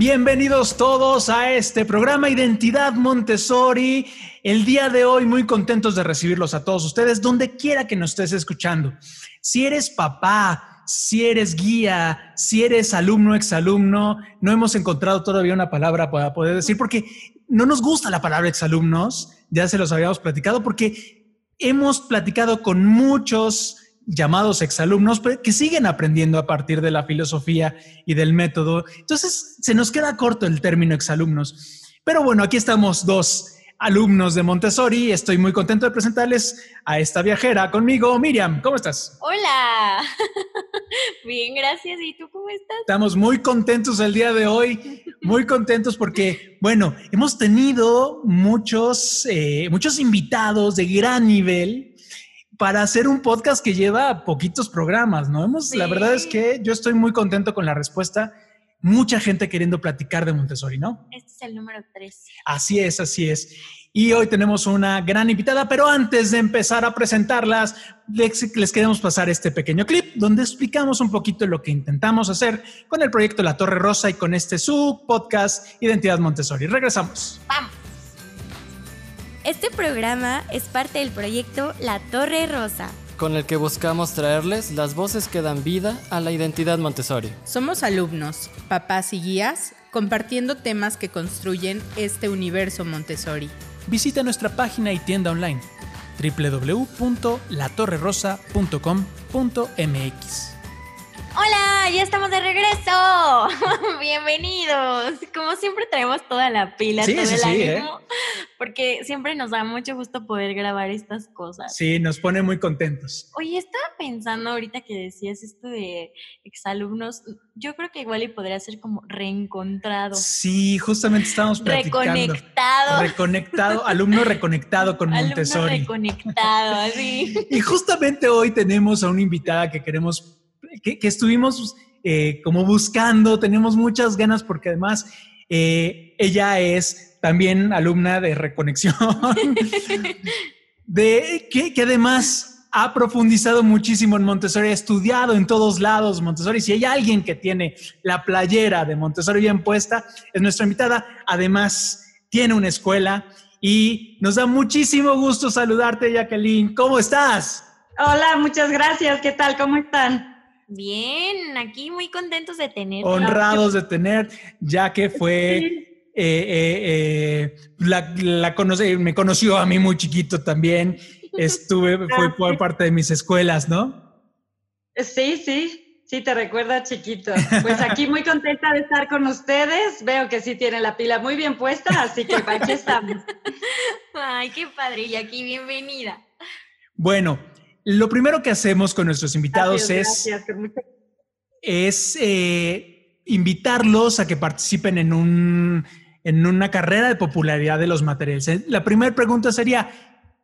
Bienvenidos todos a este programa Identidad Montessori. El día de hoy muy contentos de recibirlos a todos ustedes, donde quiera que nos estés escuchando. Si eres papá, si eres guía, si eres alumno, exalumno, no hemos encontrado todavía una palabra para poder decir, porque no nos gusta la palabra exalumnos, ya se los habíamos platicado, porque hemos platicado con muchos llamados exalumnos que siguen aprendiendo a partir de la filosofía y del método. Entonces, se nos queda corto el término exalumnos. Pero bueno, aquí estamos dos alumnos de Montessori. Estoy muy contento de presentarles a esta viajera conmigo, Miriam. ¿Cómo estás? Hola. Bien, gracias. ¿Y tú cómo estás? Estamos muy contentos el día de hoy, muy contentos porque, bueno, hemos tenido muchos, eh, muchos invitados de gran nivel para hacer un podcast que lleva poquitos programas, ¿no? Hemos, La verdad es que yo estoy muy contento con la respuesta. Mucha gente queriendo platicar de Montessori, ¿no? Este es el número 3. Así es, así es. Y hoy tenemos una gran invitada, pero antes de empezar a presentarlas, les, les queremos pasar este pequeño clip donde explicamos un poquito lo que intentamos hacer con el proyecto La Torre Rosa y con este su podcast Identidad Montessori. Regresamos. Vamos. Este programa es parte del proyecto La Torre Rosa. con el que buscamos traerles las voces que dan vida a la identidad Montessori. Somos alumnos, papás y guías, compartiendo temas que construyen este universo Montessori. Visita nuestra página y tienda online www.latorrerosa.com.mx. Hola, ya estamos de regreso. Bienvenidos. Como siempre traemos toda la pila, Sí, todo sí, el sí, ánimo, porque siempre nos da mucho gusto poder grabar estas cosas. Sí, nos pone muy contentos. Oye, estaba pensando ahorita que decías esto de exalumnos, yo creo que igual y podría ser como reencontrado, Sí, justamente estamos platicando. reconectado, Reconectado, alumno reconectado con alumno Montessori. reconectado, así. Y justamente hoy tenemos a una invitada que queremos, que, que estuvimos eh, como buscando, tenemos muchas ganas porque además eh, ella es también alumna de Reconexión, de, que, que además ha profundizado muchísimo en Montessori, ha estudiado en todos lados Montessori. Si hay alguien que tiene la playera de Montessori bien puesta, es nuestra invitada. Además, tiene una escuela y nos da muchísimo gusto saludarte, Jacqueline. ¿Cómo estás? Hola, muchas gracias. ¿Qué tal? ¿Cómo están? Bien, aquí muy contentos de tener. Honrados de tener, ya que fue, eh, eh, eh, la, la conoce- me conoció a mí muy chiquito también. Estuve, fue por parte de mis escuelas, ¿no? Sí, sí, sí, te recuerda chiquito. Pues aquí muy contenta de estar con ustedes. Veo que sí tienen la pila muy bien puesta, así que aquí estamos. Ay, qué padre, y aquí bienvenida. Bueno, lo primero que hacemos con nuestros invitados Gracias, es, gracias, es eh, invitarlos a que participen en, un, en una carrera de popularidad de los materiales. Eh, La primera pregunta sería,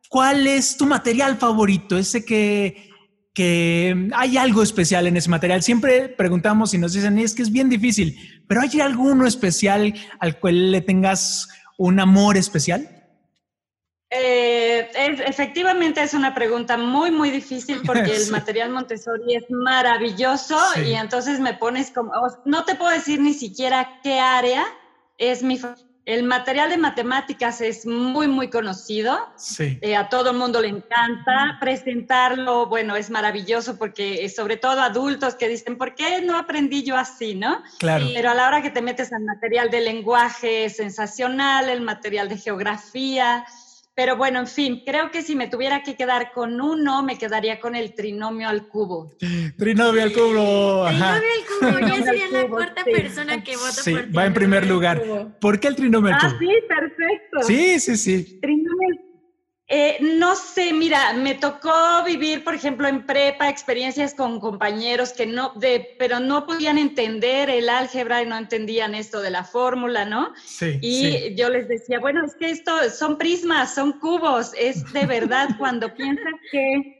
¿cuál es tu material favorito? Ese que, que hay algo especial en ese material. Siempre preguntamos y nos dicen, es que es bien difícil, pero ¿hay alguno especial al cual le tengas un amor especial? Eh, es- efectivamente es una pregunta muy, muy difícil porque el material Montessori es maravilloso Sí. y entonces me pones como, no te puedo decir ni siquiera qué área es mi... El material de matemáticas es muy, muy conocido. Sí. Eh, a todo el mundo le encanta presentarlo, bueno, es maravilloso porque eh, sobre todo adultos que dicen, ¿por qué no aprendí yo así, no? Claro. Pero a la hora que te metes al material de lenguaje es sensacional, el material de geografía, pero bueno, en fin, creo que si me tuviera que quedar con uno, me quedaría con el trinomio al cubo. Trinomio al cubo. ajá. Trinomio al cubo, ya Trinomio sería al la cuarta sí. persona que vota Sí, por va en primer al lugar. cubo. ¿Por qué el trinomio al Ah, cubo? sí, perfecto. Sí, sí, sí. Trinomio, Eh, no sé, mira, me tocó vivir, por ejemplo, en prepa experiencias con compañeros que no, de, pero no podían entender el álgebra y no entendían esto de la fórmula, ¿no? Sí. Y yo les decía, bueno, es que esto son prismas, son cubos, es de verdad cuando piensas que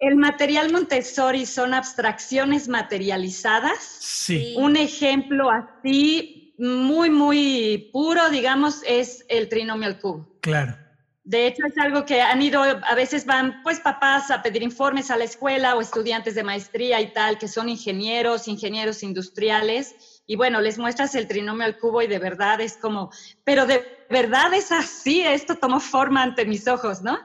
el material Montessori son abstracciones materializadas. Sí. Un ejemplo así muy, muy puro, digamos, es el trinomio al cubo. Claro. De hecho, es algo que han ido, a veces van pues papás a pedir informes a la escuela o estudiantes de maestría y tal, que son ingenieros, ingenieros industriales, y bueno, les muestras el trinomio al cubo y de verdad es como, pero de verdad es así, esto tomó forma ante mis ojos, ¿no?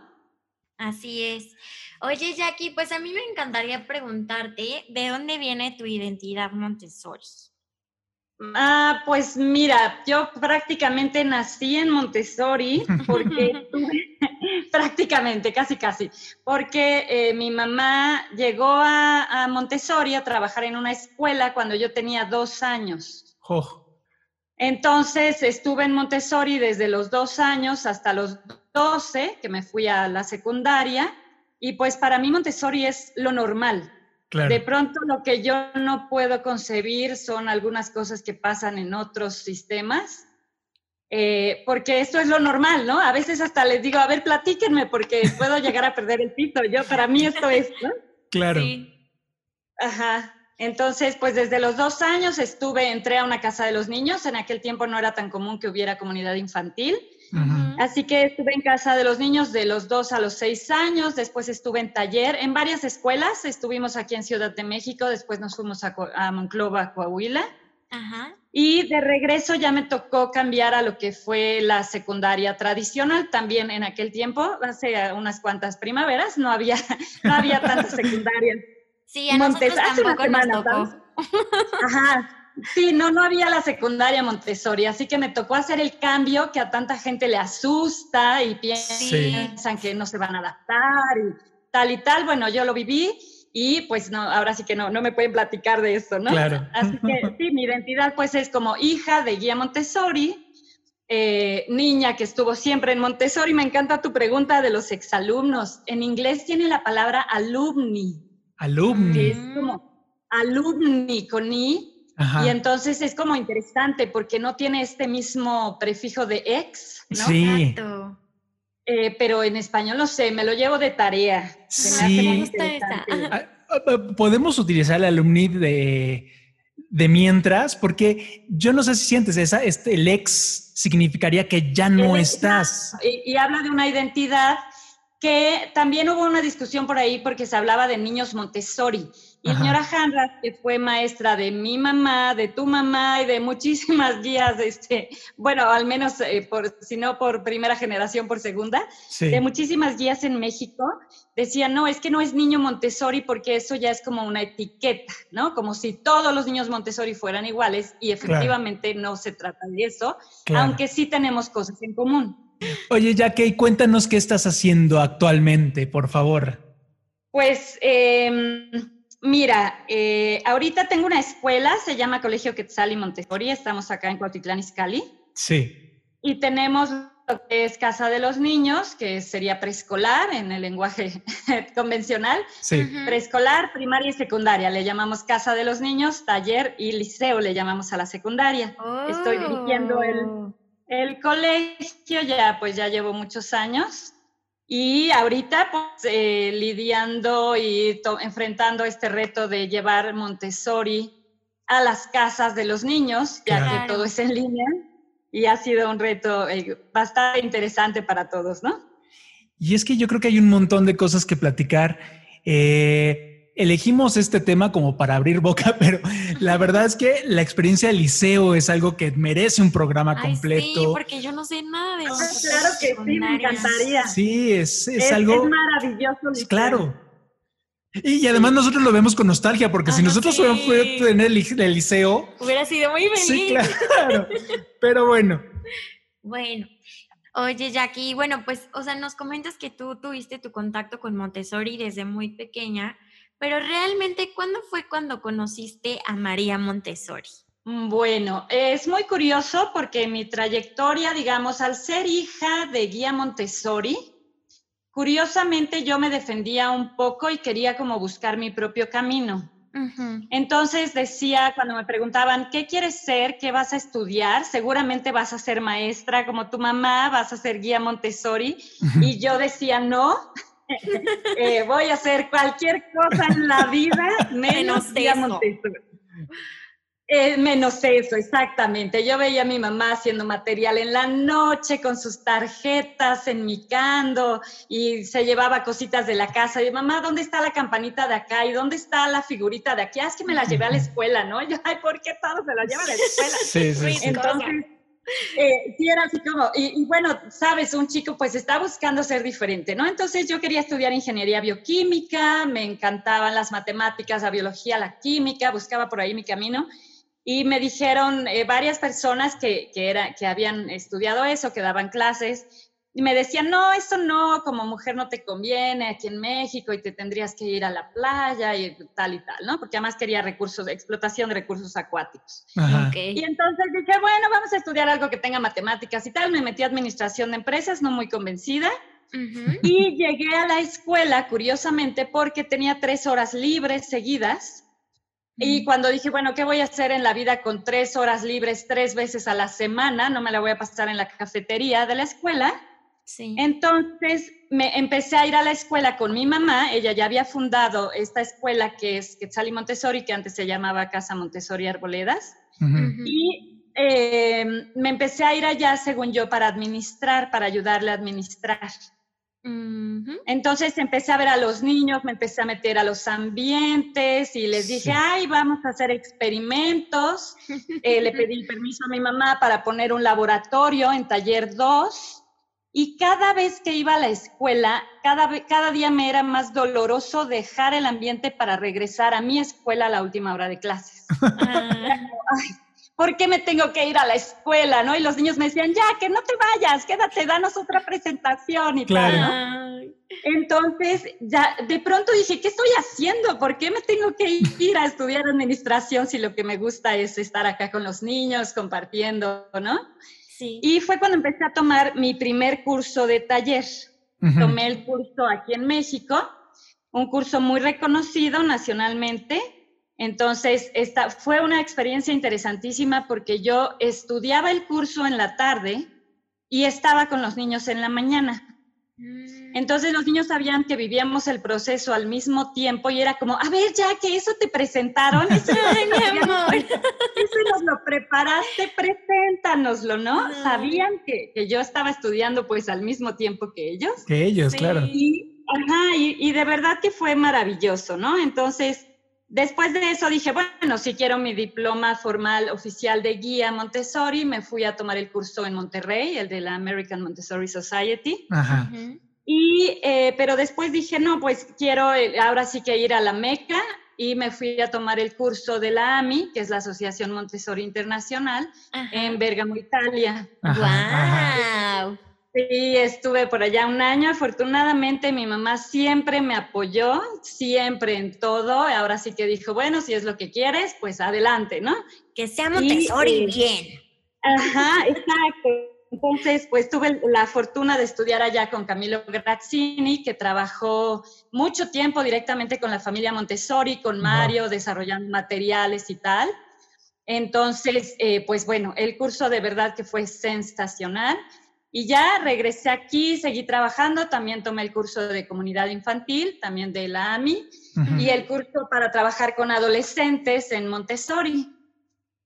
Así es. Oye, Jackie, pues a mí me encantaría preguntarte, ¿de dónde viene tu identidad Montessori? Ah, pues mira, yo prácticamente nací en Montessori porque tuve, prácticamente, casi casi, porque eh, mi mamá llegó a, a, Montessori a trabajar en una escuela cuando yo tenía dos años. Oh. Entonces estuve en Montessori desde los dos años hasta los doce, que me fui a la secundaria, y pues para mí Montessori es lo normal. Claro. De pronto lo que yo no puedo concebir son algunas cosas que pasan en otros sistemas, eh, porque esto es lo normal, ¿no? A veces hasta les digo, a ver, platíquenme, porque puedo llegar a perder el piso. Yo, para mí esto es, ¿no? Claro. Sí. Ajá. Entonces, pues desde los dos años estuve, entré a una casa de los niños. En aquel tiempo no era tan común que hubiera comunidad infantil. Así que estuve en casa de los niños de los dos a los seis años, después estuve en taller en varias escuelas, estuvimos aquí en Ciudad de México, después nos fuimos a, a Monclova, Coahuila, Ajá. y de regreso ya me tocó cambiar a lo que fue la secundaria tradicional, también en aquel tiempo, hace unas cuantas primaveras, no había, no había tantas secundarias. Sí, a nosotros Montes- hace una tampoco nos semana, tocó. ¿sabes? Ajá. Sí, no, no había la secundaria Montessori, así que me tocó hacer el cambio que a tanta gente le asusta y piensan que no se van a adaptar y tal y tal. Bueno, yo lo viví y pues no, ahora sí que no, no me pueden platicar de esto, ¿no? Claro. Así que sí, mi identidad pues es como hija de guía Montessori, eh, niña que estuvo siempre en Montessori. Me encanta tu pregunta de los exalumnos. En inglés tiene la palabra alumni que Alumni. es como alumni con i, Ajá. y entonces es como interesante porque no tiene este mismo prefijo de ex, ¿no? Sí. Exacto. Eh, pero en español no sé, me lo llevo de tarea. Se me hace Sí. esta. interesante. Ajá. Ah, ah, Podemos utilizar el alumni de, de mientras, porque yo no sé si sientes esa, este, el ex significaría que ya no El- estás. Y, y habla de una identidad que también hubo una discusión por ahí porque se hablaba de niños Montessori. Y Ajá. señora Hanras, que fue maestra de mi mamá, de tu mamá y de muchísimas guías, este, bueno, al menos, eh, por, si no por primera generación, por segunda, Sí. de muchísimas guías en México, decían, no, es que no es niño Montessori porque eso ya es como una etiqueta, ¿no? Como si todos los niños Montessori fueran iguales y efectivamente no se trata de eso, Claro. aunque sí tenemos cosas en común. Oye, Jackie, cuéntanos qué estás haciendo actualmente, por favor. Pues eh, mira, eh, ahorita tengo una escuela, se llama Colegio Quetzal y Montessori, estamos acá en Cuautitlán Izcalli, Sí. y tenemos lo que es Casa de los Niños, que sería preescolar en el lenguaje convencional, Sí. Preescolar, primaria y secundaria, le llamamos Casa de los Niños, taller y liceo le llamamos a la secundaria. Estoy dirigiendo el, Oh. el colegio, ya pues ya llevo muchos años y ahorita pues eh, lidiando y enfrentando este reto de llevar Montessori a las casas de los niños, ya Claro. que todo es en línea y ha sido un reto eh, bastante interesante para todos, ¿no? Y es que yo creo que hay un montón de cosas que platicar. Eh, elegimos este tema como para abrir boca, pero la verdad es que la experiencia del liceo es algo que merece un programa Ay, completo. sí, porque yo no sé nada de Ah, educación claro que sí, me encantaría. Sí, es, es Es, algo... es maravilloso. liceo. claro. Y, y además nosotros lo vemos con nostalgia, porque si Ajá, nosotros sí. fuéramos en el, li- el liceo, Hubiera sido muy feliz. sí, claro. Pero bueno, Bueno, oye Jackie, bueno, pues, o sea, nos comentas que tú tuviste tu contacto con Montessori desde muy pequeña, pero realmente, ¿cuándo fue cuando conociste a María Montessori? Bueno, es muy curioso porque mi trayectoria, digamos, al ser hija de guía Montessori, curiosamente yo me defendía un poco y quería como buscar mi propio camino. Entonces decía, cuando me preguntaban, ¿qué quieres ser? ¿Qué vas a estudiar? Seguramente vas a ser maestra como tu mamá, vas a ser guía Montessori. Y yo decía, no, eh, voy a hacer cualquier cosa en la vida menos, guía Montessori. Eh, menos eso, exactamente. Yo veía a mi mamá haciendo material en la noche con sus tarjetas, enmicando y se llevaba cositas de la casa. Y mamá, ¿dónde está la campanita de acá? ¿Y dónde está la figurita de aquí? Ah, es que me la llevé a la escuela, ¿no? yo, ay, ¿por qué todos se la llevan a la escuela? Sí, sí, sí. Entonces, eh, era así como, y, y, bueno, sabes, un chico pues está buscando ser diferente, ¿no? Entonces yo quería estudiar ingeniería bioquímica, me encantaban las matemáticas, la biología, la química, buscaba por ahí mi camino y me dijeron eh, varias personas que, que, era, que habían estudiado eso, que daban clases, y me decían, no, eso no, como mujer no te conviene aquí en México y te tendrías que ir a la playa y tal y tal, ¿no? Porque además quería recursos, explotación de recursos acuáticos. Y entonces dije, bueno, vamos a estudiar algo que tenga matemáticas y tal. Me metí a administración de empresas, no muy convencida. Y llegué a la escuela, curiosamente, porque tenía tres horas libres seguidas y cuando dije, bueno, ¿qué voy a hacer en la vida con tres horas libres tres veces a la semana? No me la voy a pasar en la cafetería de la escuela. Sí. Entonces me empecé a ir a la escuela con mi mamá. Ella ya había fundado esta escuela que es Quetzal y Montessori, que antes se llamaba Casa Montessori Arboledas. Y eh, me empecé a ir allá, según yo, para administrar, para ayudarle a administrar. Entonces empecé a ver a los niños, me empecé a meter a los ambientes y les dije, ay, vamos a hacer experimentos. Eh, le pedí permiso a mi mamá para poner un laboratorio en taller 2 y cada vez que iba a la escuela, cada, cada día me era más doloroso dejar el ambiente para regresar a mi escuela a la última hora de clases. Ah. ¿por qué me tengo que ir a la escuela? ¿no? Y los niños me decían, ya, que no te vayas, quédate, danos otra presentación y claro. tal, Entonces, ya de pronto dije, ¿qué estoy haciendo? ¿Por qué me tengo que ir a estudiar administración si lo que me gusta es estar acá con los niños, compartiendo, ¿no? Sí. Y fue cuando empecé a tomar mi primer curso de taller. Tomé el curso aquí en México, un curso muy reconocido nacionalmente, entonces, esta fue una experiencia interesantísima porque yo estudiaba el curso en la tarde y estaba con los niños en la mañana. Mm. Entonces los niños sabían que vivíamos el proceso al mismo tiempo y era como, a ver, ya que eso te presentaron, eso, nos lo preparaste, preséntanoslo, ¿no? Sabían que, yo estaba estudiando pues al mismo tiempo que ellos. Que ellos, claro. Y, ajá, y de verdad que fue maravilloso, ¿no? Entonces, Después de eso dije, bueno, si quiero mi diploma formal oficial de guía Montessori, me fui a tomar el curso en Monterrey, el de la American Montessori Society. Ajá. Y, eh, pero después dije, no, pues quiero eh, ahora sí que ir a la Meca y me fui a tomar el curso de la AMI, que es la Asociación Montessori Internacional, en Bergamo, Italia. ¡Wow! Sí, estuve por allá un año. Afortunadamente mi mamá siempre me apoyó, siempre en todo. Ahora sí que dijo, bueno, si es lo que quieres, pues adelante, ¿no? Que sea Montessori bien. Ajá, exacto. Entonces, pues tuve la fortuna de estudiar allá con Camilo Grazzini, que trabajó mucho tiempo directamente con la familia Montessori, con Mario, desarrollando materiales y tal. Entonces, eh, pues bueno, el curso de verdad que fue sensacional. Y ya regresé aquí, seguí trabajando, también tomé el curso de comunidad infantil, también de la AMI, y el curso para trabajar con adolescentes en Montessori.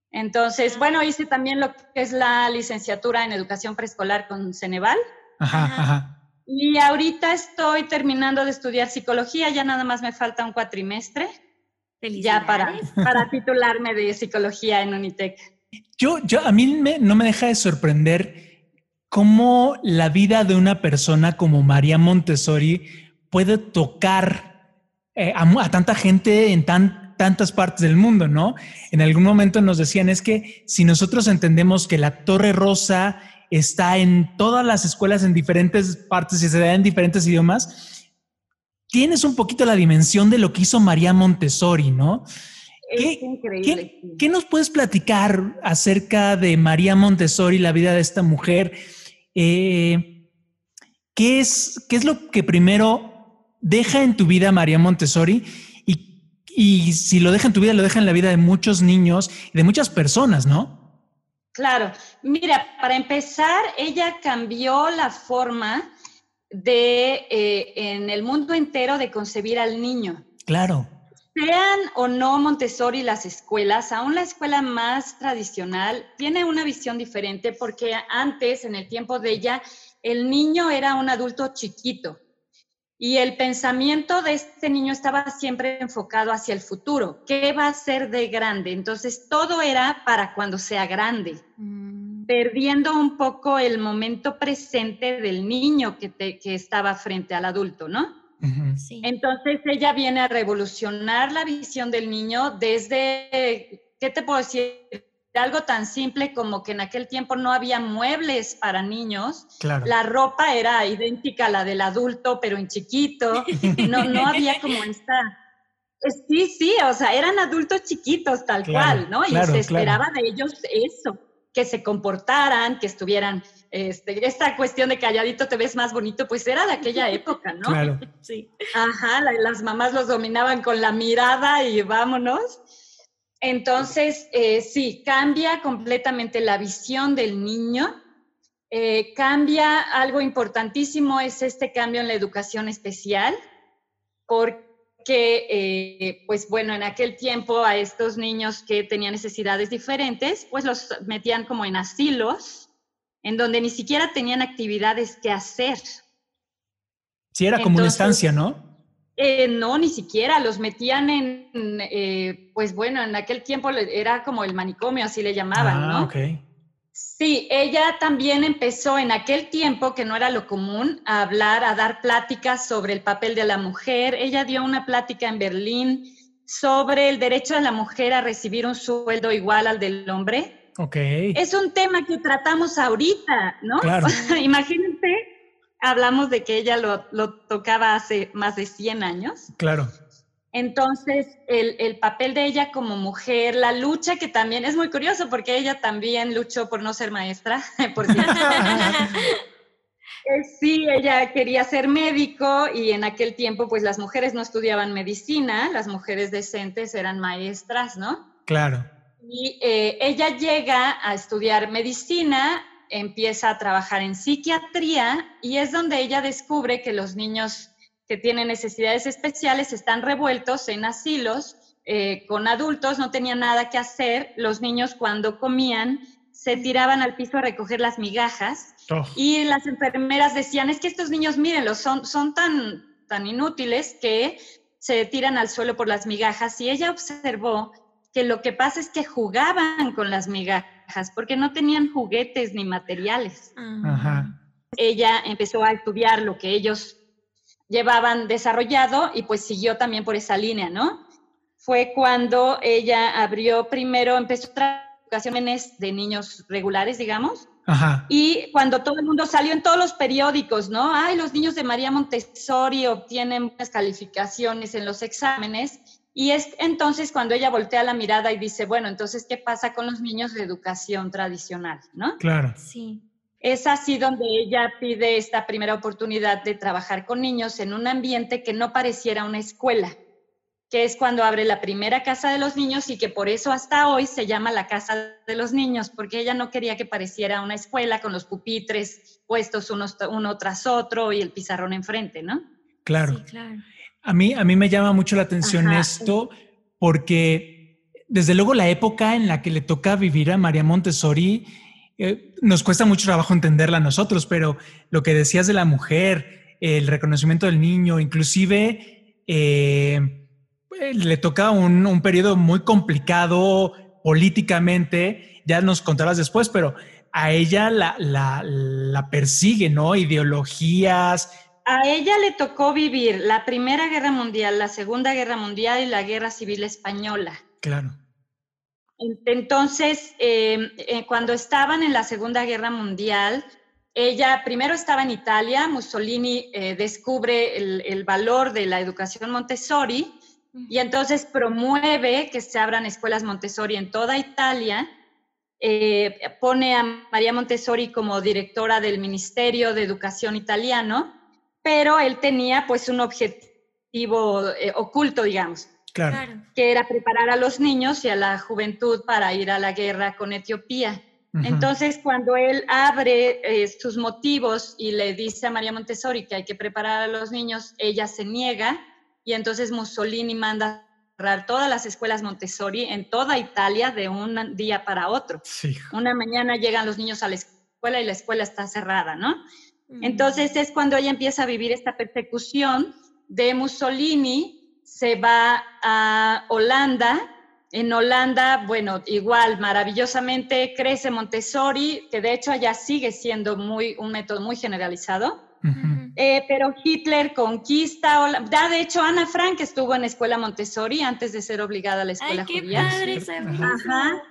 Entonces, bueno, hice también lo que es la licenciatura en educación preescolar con Ceneval. Y ahorita estoy terminando de estudiar psicología, ya nada más me falta un cuatrimestre. Ya para, para titularme de psicología en Unitec. Yo, yo, a mí me, no me deja de sorprender cómo la vida de una persona como María Montessori puede tocar eh, a, tanta gente en tantas partes del mundo, ¿no? En algún momento nos decían, es que si nosotros entendemos que la Torre Rosa está en todas las escuelas en diferentes partes y se da en diferentes idiomas, tienes un poquito la dimensión de lo que hizo María Montessori, ¿no? Es increíble. ¿Qué nos puedes platicar acerca de María Montessori, la vida de esta mujer? Eh, ¿qué es, ¿qué es lo que primero deja en tu vida María Montessori? Y, y si lo deja en tu vida, lo deja en la vida de muchos niños y de muchas personas, ¿no? Claro, mira, para empezar, ella cambió la forma de, eh, en el mundo entero, de concebir al niño. Claro. Sean o no Montessori las escuelas, aún la escuela más tradicional tiene una visión diferente porque antes, en el tiempo de ella, el niño era un adulto chiquito y el pensamiento de este niño estaba siempre enfocado hacia el futuro. ¿Qué va a ser de grande? Entonces todo era para cuando sea grande, mm. perdiendo un poco el momento presente del niño que, que estaba frente al adulto, ¿no? Entonces ella viene a revolucionar la visión del niño desde, ¿qué te puedo decir? algo tan simple como que en aquel tiempo no había muebles para niños. La ropa era idéntica a la del adulto, pero en chiquito. No, no había como esta... Sí, sí, o sea, eran adultos chiquitos tal cual, ¿no? y se esperaba de ellos eso, que se comportaran, que estuvieran este, esta cuestión de calladito te ves más bonito, pues era de aquella época, ¿no? Claro. Sí. Ajá, las mamás los dominaban con la mirada y vámonos. Entonces, eh, sí, cambia completamente la visión del niño. Eh, cambia algo importantísimo, es este cambio en la educación especial, porque, eh, pues bueno, en aquel tiempo a estos niños que tenían necesidades diferentes, pues los metían como en asilos en donde ni siquiera tenían actividades que hacer. Sí, era como una estancia, ¿no? Eh, no, ni siquiera, los metían en, eh, pues bueno, en aquel tiempo era como el manicomio, así le llamaban, ah, ¿no? ok. Sí, ella también empezó en aquel tiempo, que no era lo común, a hablar, a dar pláticas sobre el papel de la mujer. Ella dio una plática en Berlín sobre el derecho de la mujer a recibir un sueldo igual al del hombre. Es un tema que tratamos ahorita, ¿no? Claro. Imagínense, hablamos de que ella lo, tocaba hace más de 100 años. Claro. Entonces, el, papel de ella como mujer, la lucha que también es muy curioso porque ella también luchó por no ser maestra, por eh, Sí, ella quería ser médico y en aquel tiempo pues las mujeres no estudiaban medicina, las mujeres decentes eran maestras, ¿no? Claro. Y eh, ella llega a estudiar medicina, empieza a trabajar en psiquiatría y es donde ella descubre que los niños que tienen necesidades especiales están revueltos en asilos eh, con adultos, no tenían nada que hacer. Los niños cuando comían se tiraban al piso a recoger las migajas oh. y las enfermeras decían, es que estos niños, mírenlos, son, son tan, tan inútiles que se tiran al suelo por las migajas y ella observó que lo que pasa es que jugaban con las migajas porque no tenían juguetes ni materiales. Ella empezó a estudiar lo que ellos llevaban desarrollado y pues siguió también por esa línea, ¿no? Fue cuando ella abrió primero, empezó a educaciones de niños regulares, digamos, Y cuando todo el mundo salió en todos los periódicos, ¿no? Ay, los niños de María Montessori obtienen buenas calificaciones en los exámenes. Y es entonces cuando ella voltea la mirada y dice, bueno, entonces, ¿qué pasa con los niños de educación tradicional? ¿No? Claro. Sí. Es así donde ella pide esta primera oportunidad de trabajar con niños en un ambiente que no pareciera una escuela, que es cuando abre la primera casa de los niños y que por eso hasta hoy se llama la casa de los niños, porque ella no quería que pareciera una escuela con los pupitres puestos uno tras otro y el pizarrón enfrente, ¿no? Claro. Sí, claro. A mí, a mí me llama mucho la atención esto porque desde luego la época en la que le toca vivir a María Montessori eh, nos cuesta mucho trabajo entenderla a nosotros, pero lo que decías de la mujer, el reconocimiento del niño, inclusive eh, le toca un, un periodo muy complicado políticamente, ya nos contarás después, pero a ella la, la, la persigue, ¿no? Ideologías, a ella le tocó vivir la Primera Guerra Mundial, la Segunda Guerra Mundial y la Guerra Civil Española. Claro. Entonces, em, eh, cuando estaban en la Segunda Guerra Mundial, ella primero estaba en Italia, Mussolini eh, descubre el, valor de la educación Montessori y entonces promueve que se abran escuelas Montessori en toda Italia eh, pone a María Montessori como directora del Ministerio de Educación italiano, pero él tenía pues un objetivo eh, oculto, digamos. Claro. Que era preparar a los niños y a la juventud para ir a la guerra con Etiopía. Entonces, cuando él abre eh, sus motivos y le dice a María Montessori que hay que preparar a los niños, ella se niega y entonces Mussolini manda cerrar todas las escuelas Montessori en toda Italia de un día para otro. Una mañana llegan los niños a la escuela y la escuela está cerrada, ¿no? Entonces es cuando ella empieza a vivir esta persecución de Mussolini, se va a Holanda. En Holanda, bueno, igual, maravillosamente crece Montessori, que de hecho allá sigue siendo muy, un método muy generalizado. Eh, pero Hitler conquista, ya de hecho Ana Frank estuvo en escuela Montessori antes de ser obligada a la escuela Ay, qué judía. Padre, Ajá.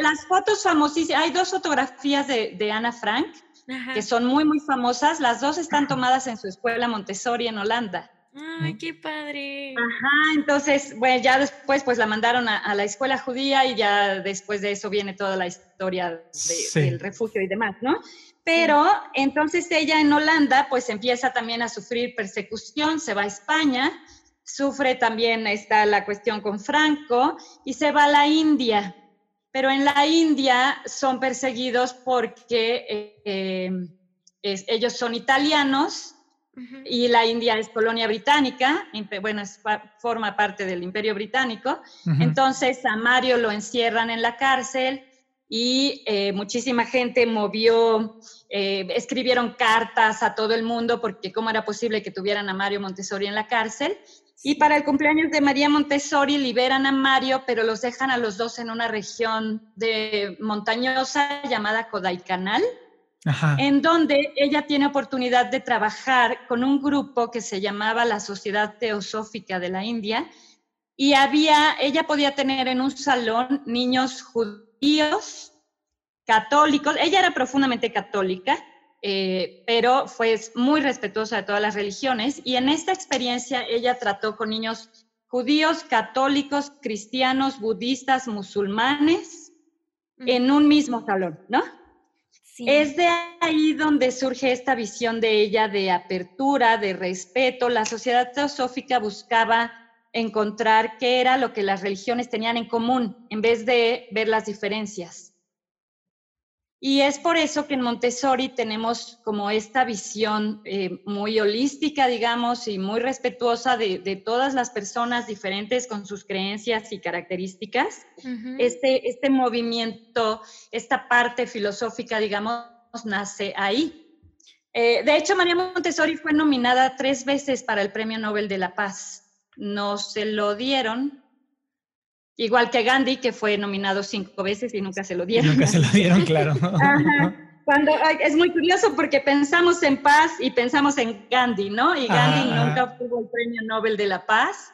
las fotos famosísimas, hay dos fotografías de, de Ana Frank que son muy, muy famosas. Las dos están tomadas en su escuela Montessori en Holanda. Ay, qué padre. Ajá, entonces, bueno, ya después pues la mandaron a, la escuela judía y ya después de eso viene toda la historia del refugio y demás, ¿no? Pero entonces ella en Holanda pues empieza también a sufrir persecución, se va a España, sufre también está la cuestión con Franco y se va a la India. Pero en la India son perseguidos porque eh, eh, ellos son italianos y la India es colonia británica, bueno, forma parte del imperio británico. Entonces a Mario lo encierran en la cárcel y eh, muchísima gente movió, eh, escribieron cartas a todo el mundo porque cómo era posible que tuvieran a Mario Montessori en la cárcel. Y para el cumpleaños de María Montessori liberan a Mario, pero los dejan a los dos en una región de montañosa llamada Kodaikanal en donde ella tiene oportunidad de trabajar con un grupo que se llamaba la Sociedad Teosófica de la India. Y había, ella podía tener en un salón niños judíos, católicos, ella era profundamente católica, eh, pero fue muy respetuosa de todas las religiones y en esta experiencia ella trató con niños judíos, católicos, cristianos, budistas, musulmanes, en un mismo salón, ¿no? Es de ahí donde surge esta visión de ella de apertura, de respeto. La sociedad teosófica buscaba encontrar qué era lo que las religiones tenían en común en vez de ver las diferencias. Y es por eso que en Montessori tenemos como esta visión eh, muy holística, digamos, y muy respetuosa de, todas las personas diferentes con sus creencias y características. este, este movimiento, esta parte filosófica, digamos, nace ahí. Eh, de hecho, María Montessori fue nominada tres veces para el Premio Nobel de la Paz. No se lo dieron Igual que Gandhi, que fue nominado cinco veces y nunca se lo dieron. nunca se lo dieron, claro. Cuando, es muy curioso porque pensamos en paz y pensamos en Gandhi, ¿no? Y Gandhi nunca obtuvo el Premio Nobel de la Paz.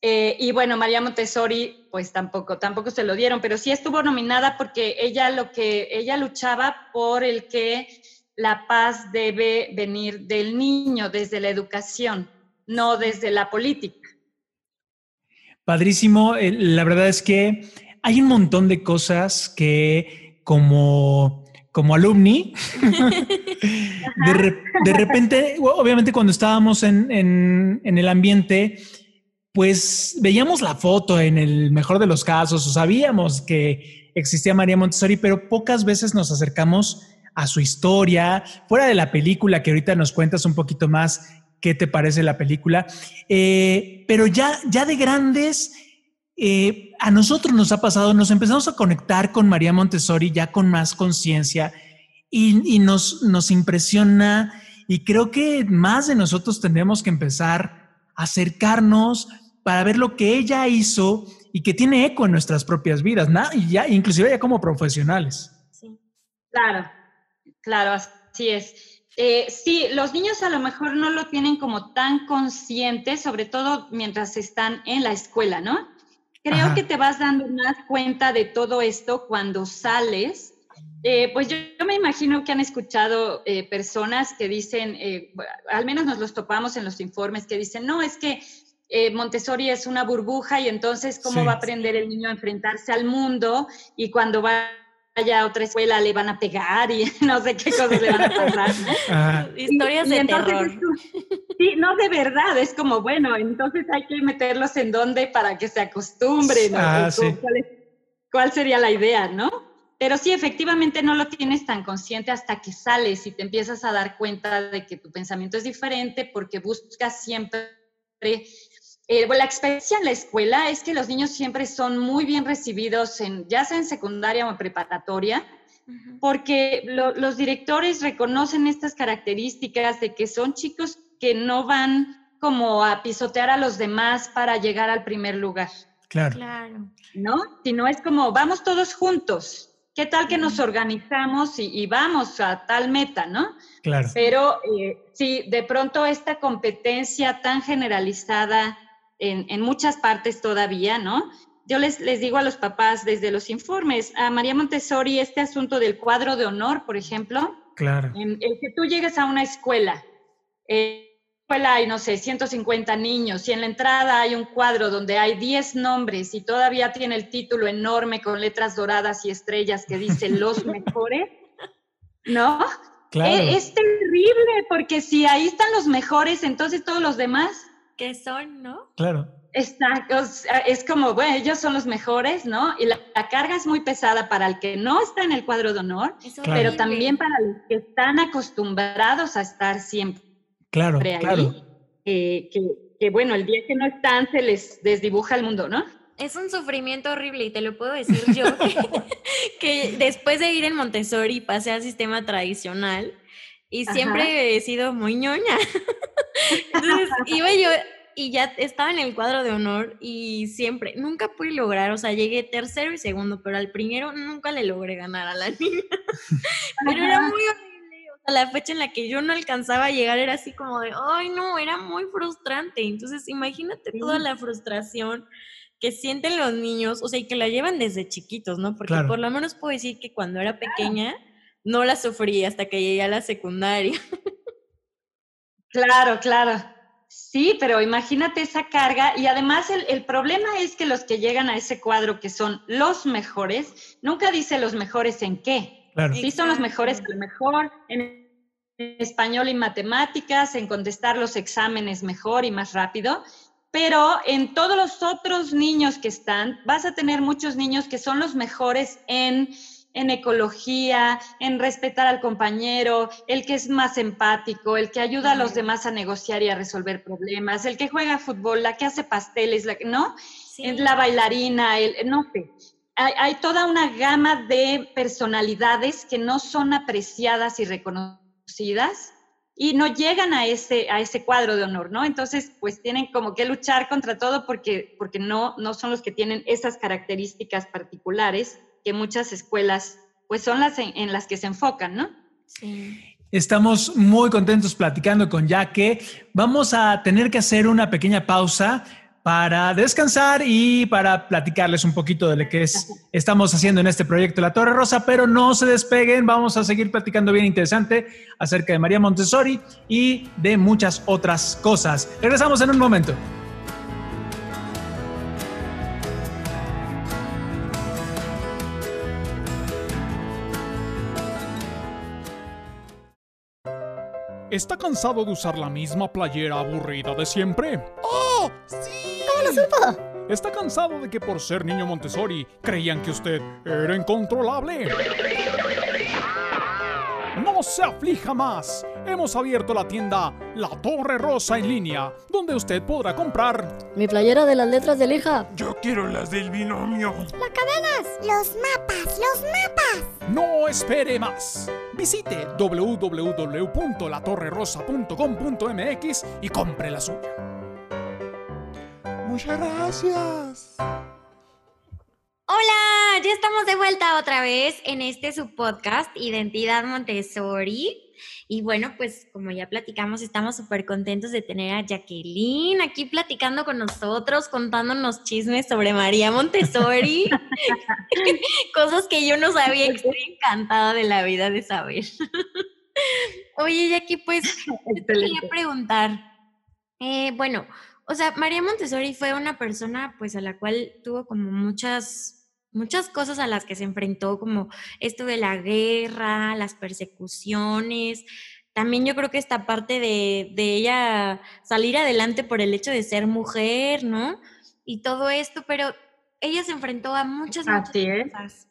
Eh, y bueno, María Montessori, pues tampoco, tampoco se lo dieron, pero sí estuvo nominada porque ella lo que ella luchaba por el que la paz debe venir del niño desde la educación, no desde la política. Padrísimo. Eh, la verdad es que hay un montón de cosas que como, como alumni, de, repente, obviamente cuando estábamos en, en, el ambiente, pues veíamos la foto en el mejor de los casos o sabíamos que existía María Montessori, pero pocas veces nos acercamos a su historia, fuera de la película que ahorita nos cuentas un poquito más qué te parece la película. Eh, pero ya, ya de grandes, eh, a nosotros nos ha pasado, nos empezamos a conectar con María Montessori ya con más conciencia y, nos, nos impresiona y creo que más de nosotros tendremos que empezar a acercarnos para ver lo que ella hizo y que tiene eco en nuestras propias vidas, ¿no? y ya, inclusive ya como profesionales. Sí, claro, claro, así es. Eh, sí, los niños a lo mejor no lo tienen como tan consciente, sobre todo mientras están en la escuela, ¿no? Creo que te vas dando más cuenta de todo esto cuando sales. Eh, pues yo, me imagino que han escuchado eh, personas que dicen, al menos nos los topamos en los informes, que dicen, no, es que Montessori es una burbuja y entonces cómo va a aprender el niño a enfrentarse al mundo y cuando va vaya a otra escuela le van a pegar y no sé qué cosas le van a pasar. Historias de terror. sí, no de verdad, es como, bueno, entonces hay que meterlos en dónde para que se acostumbren. Ah, ¿Cuál sería la idea, no? Pero sí, efectivamente no lo tienes tan consciente hasta que sales y te empiezas a dar cuenta de que tu pensamiento es diferente porque buscas siempre... Eh, la experiencia en la escuela es que los niños siempre son muy bien recibidos, en, ya sea en secundaria o en preparatoria, porque los directores reconocen estas características de que son chicos que no van como a pisotear a los demás para llegar al primer lugar. Claro. claro. ¿No? Sino es como, vamos todos juntos. ¿Qué tal que nos organizamos y, vamos a tal meta, no? Claro. Pero eh, sí, de pronto esta competencia tan generalizada en, muchas partes todavía, ¿no? Yo les, les digo a los papás desde los informes, a María Montessori, este asunto del cuadro de honor, por ejemplo. Claro. En el que tú llegues a una escuela, eh, escuela hay, no sé, 150 niños y en la entrada hay un cuadro donde hay 10 nombres y todavía tiene el título enorme con letras doradas y estrellas que dice los mejores, ¿no? Claro. Eh, es terrible porque si ahí están los mejores, entonces todos los demás... ¿Qué son, no? Claro. Está, es como, bueno, ellos son los mejores, ¿no? Y la, carga es muy pesada para el que no está en el cuadro de honor, pero también para los que están acostumbrados a estar siempre Claro, claro. que, bueno, el día que no están se les desdibuja el mundo, ¿no? Es un sufrimiento horrible y te lo puedo decir yo, que, después de ir en Montessori pasé al sistema tradicional y siempre he sido muy ñoña. Entonces iba yo y ya estaba en el cuadro de honor y siempre, nunca pude lograr, o sea, llegué tercero y segundo, pero al primero nunca le logré ganar a la niña. pero era muy la fecha en la que yo no alcanzaba a llegar era así como de, ay no, era muy frustrante. Entonces imagínate toda la frustración que sienten los niños, o sea, y que la llevan desde chiquitos, ¿no? Porque por lo menos puedo decir que cuando era pequeña no la sufrí hasta que llegué a la secundaria. Claro, claro. Sí, pero imagínate esa carga y además el, el, problema es que los que llegan a ese cuadro que son los mejores, nunca dice los mejores en qué. Sí son los mejores, a lo mejor en español y matemáticas, en contestar los exámenes mejor y más rápido, pero en todos los otros niños que están, vas a tener muchos niños que son los mejores en, en ecología, en respetar al compañero, el que es más empático, el que ayuda a los demás a negociar y a resolver problemas, el que juega fútbol, la que hace pasteles, la, ¿no? La bailarina, el, no sé hay, toda una gama de personalidades que no son apreciadas y reconocidas y no llegan a ese, a ese cuadro de honor, ¿no? Entonces, pues tienen como que luchar contra todo porque, porque no, no son los que tienen esas características particulares que muchas escuelas, pues son las en, las que se enfocan, ¿no? Sí. Estamos muy contentos platicando con Yaque. Vamos a tener que hacer una pequeña pausa para descansar y para platicarles un poquito de lo que es, estamos haciendo en este proyecto La Torre Rosa, pero no se despeguen, vamos a seguir platicando bien interesante acerca de María Montessori y de muchas otras cosas. Regresamos en un momento. ¿Está cansado de usar la misma playera aburrida de siempre? ¡Oh! ¡Sí! ¿Cómo lo supo? ¿Está cansado de que por ser niño Montessori creían que usted era incontrolable? No se aflija más. Hemos abierto la tienda La Torre Rosa en línea, donde usted podrá comprar mi playera de las letras de lija. Yo quiero las del binomio. Las cadenas, los mapas, los mapas. No espere más. Visite www.latorrerosa.com.mx y compre la suya. Muchas gracias. Hola, ya estamos de vuelta otra vez en este subpodcast Identidad Montessori. Y bueno, pues como ya platicamos, estamos súper contentos de tener a Jacqueline aquí platicando con nosotros, contándonos chismes sobre María Montessori. Cosas que yo no sabía y estoy encantada de la vida de saber. Oye, Jackie, pues te quería preguntar, eh, bueno, o sea, María Montessori fue una persona pues a la cual tuvo como muchas muchas cosas a las que se enfrentó, como esto de la guerra, las persecuciones. También yo creo que esta parte de, de ella salir adelante por el hecho de ser mujer, ¿no? Y todo esto, pero ella se enfrentó a muchas, muchas cosas.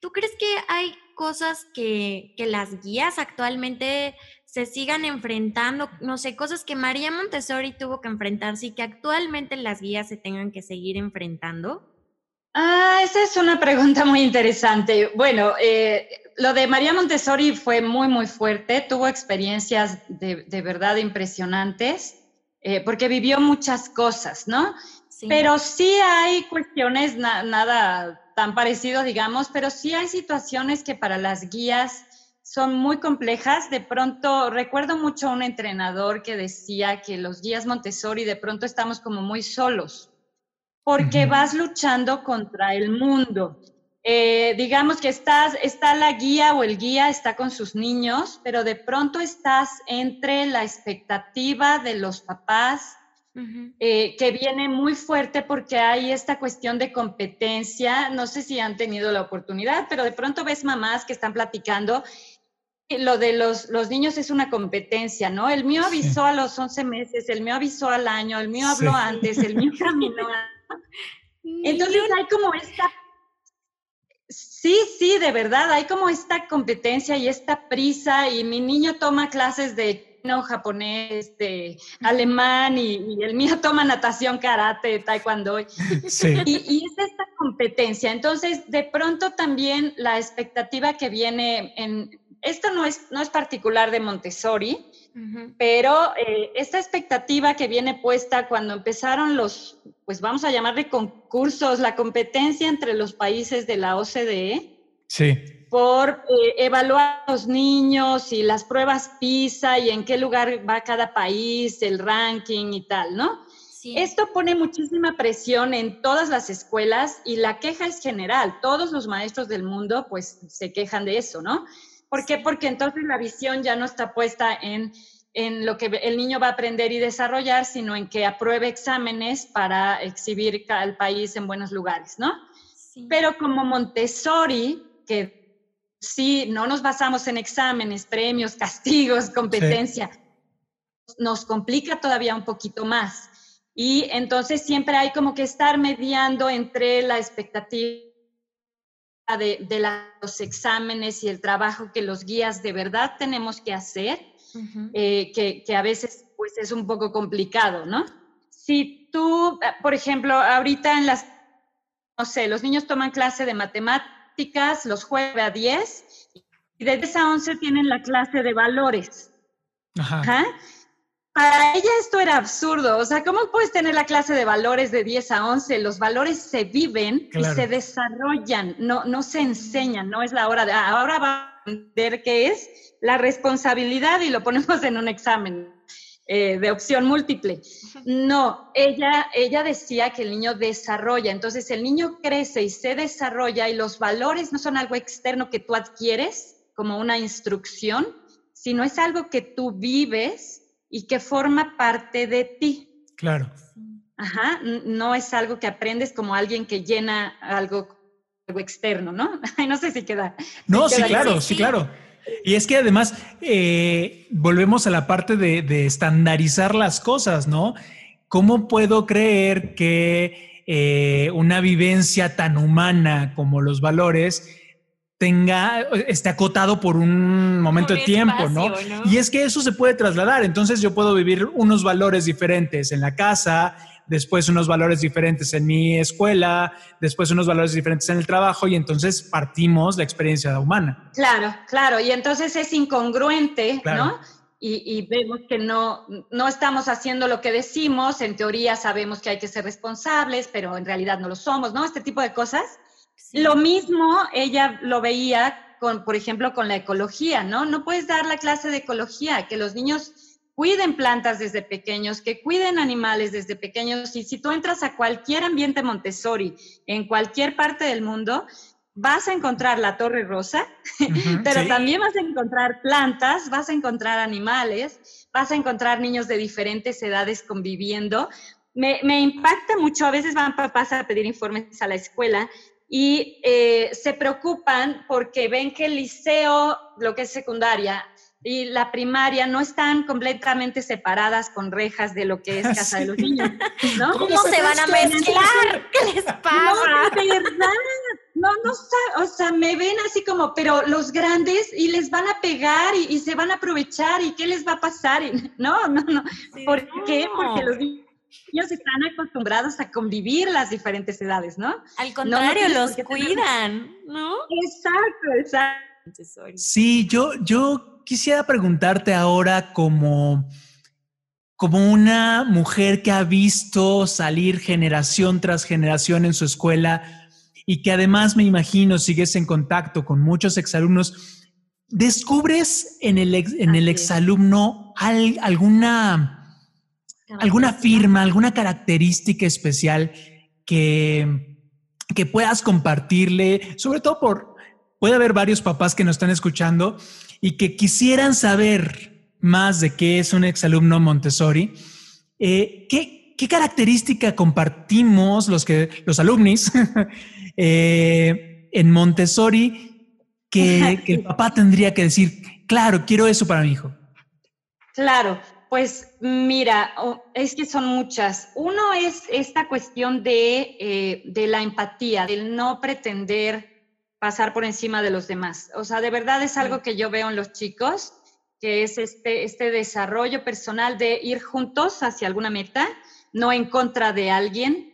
¿Tú crees que hay cosas que, que las guías actualmente se sigan enfrentando, no sé, cosas que María Montessori tuvo que enfrentarse y que actualmente las guías se tengan que seguir enfrentando? Ah, esa es una pregunta muy interesante. Bueno, eh, lo de María Montessori fue muy, muy fuerte. Tuvo experiencias de, verdad impresionantes eh, porque vivió muchas cosas, ¿no? Pero sí hay cuestiones, nada tan parecido, digamos, pero sí hay situaciones que para las guías son muy complejas. De pronto, recuerdo mucho a un entrenador que decía que los guías Montessori de pronto estamos como muy solos porque vas luchando contra el mundo. Eh, digamos que estás, está la guía o el guía está con sus niños, pero de pronto estás entre la expectativa de los papás, eh, que viene muy fuerte porque hay esta cuestión de competencia. No sé si han tenido la oportunidad, pero de pronto ves mamás que están platicando. Lo de los, los niños es una competencia, ¿no? El mío avisó a los 11 meses, el mío avisó al año, el mío habló antes, el mío caminó entonces hay como esta, sí, sí, de verdad, hay como esta competencia y esta prisa y mi niño toma clases de chino, japonés, de alemán y, el mío toma natación, karate, taekwondo. Sí. Y, y, es esta competencia. Entonces, de pronto también la expectativa que viene en, esto no es, no es particular de Montessori, pero eh, esta expectativa que viene puesta cuando empezaron los, pues vamos a llamarle concursos, la competencia entre los países de la OCDE. Sí. Por eh, evaluar a los niños y las pruebas PISA y en qué lugar va cada país, el ranking y tal, ¿no? Sí. Esto pone muchísima presión en todas las escuelas y la queja es general. Todos los maestros del mundo pues se quejan de eso, ¿no? ¿Por qué? Porque entonces la visión ya no está puesta en, en lo que el niño va a aprender y desarrollar, sino en que apruebe exámenes para exhibir al país en buenos lugares, ¿no? Pero como Montessori, que sí, no nos basamos en exámenes, premios, castigos, competencia, nos complica todavía un poquito más. Y entonces siempre hay como que estar mediando entre la expectativa de, los exámenes y el trabajo que los guías de verdad tenemos que hacer, eh, que, a veces pues es un poco complicado, ¿no? Si tú, eh, por ejemplo, ahorita en las, no sé, los niños toman clase de matemáticas los jueves a 10 y de 10 a 11 tienen la clase de valores. Ajá para ella esto era absurdo. O sea, ¿cómo puedes tener la clase de valores de 10 a 11? Los valores se viven y se desarrollan, no, no se enseñan, no es la hora de, ahora va a aprender qué es la responsabilidad y lo ponemos en un examen eh, de opción múltiple. No, ella, ella decía que el niño desarrolla, entonces el niño crece y se desarrolla y los valores no son algo externo que tú adquieres como una instrucción, sino es algo que tú vives y que forma parte de ti. Claro. Ajá, no es algo que aprendes como alguien que llena algo, algo externo, ¿no? no sé si queda. No, sí, claro, sí, claro. Y es que además eh, volvemos a la parte de, de, estandarizar las cosas, ¿no? ¿Cómo puedo creer que eh, una vivencia tan humana como los valores tenga, esté acotado por un momento de tiempo, ¿no? Y es que eso se puede trasladar. Entonces yo puedo vivir unos valores diferentes en la casa, después unos valores diferentes en mi escuela, después unos valores diferentes en el trabajo y entonces partimos la experiencia humana. Claro, claro. Y entonces es incongruente, ¿no? Y, vemos que no, no estamos haciendo lo que decimos. En teoría sabemos que hay que ser responsables, pero en realidad no lo somos, ¿no? Este tipo de cosas. Lo mismo ella lo veía con, por ejemplo, con la ecología, ¿no? No puedes dar la clase de ecología, que los niños cuiden plantas desde pequeños, que cuiden animales desde pequeños. Y si tú entras a cualquier ambiente Montessori en cualquier parte del mundo, vas a encontrar la torre rosa, pero también vas a encontrar plantas, vas a encontrar animales, vas a encontrar niños de diferentes edades conviviendo. Me, me impacta mucho, a veces van papás a pedir informes a la escuela y eh, se preocupan porque ven que el liceo, lo que es secundaria, y la primaria no están completamente separadas con rejas de lo que es casa de los niños. ¿no? ¿Cómo se van a mezclar? ¿Qué les pasa? No, de verdad. No, no, o sea, me ven así como, pero los grandes y les van a pegar y, se van a aprovechar y qué les va a pasar. Y, no, no, no. ¿Por qué? Porque los niños están acostumbrados a convivir las diferentes edades, ¿no? Al contrario, los cuidan, ¿no? Exacto, exacto. Sí, yo, yo quisiera preguntarte ahora como, como una mujer que ha visto salir generación tras generación en su escuela y que además me imagino sigues en contacto con muchos exalumnos, ¿descubres en el, en el exalumno alguna, alguna firma, alguna característica especial que, que puedas compartirle, sobre todo por puede haber varios papás que nos están escuchando y que quisieran saber más de qué es un exalumno Montessori. Eh, ¿qué, característica compartimos los, que, los alumnis eh, en Montessori que, que el papá tendría que decir, claro, quiero eso para mi hijo? Claro, pues mira, es que son muchas. Uno es esta cuestión de, eh, de la empatía, del no pretender pasar por encima de los demás. O sea, de verdad es algo que yo veo en los chicos, que es este, este desarrollo personal de ir juntos hacia alguna meta, no en contra de alguien.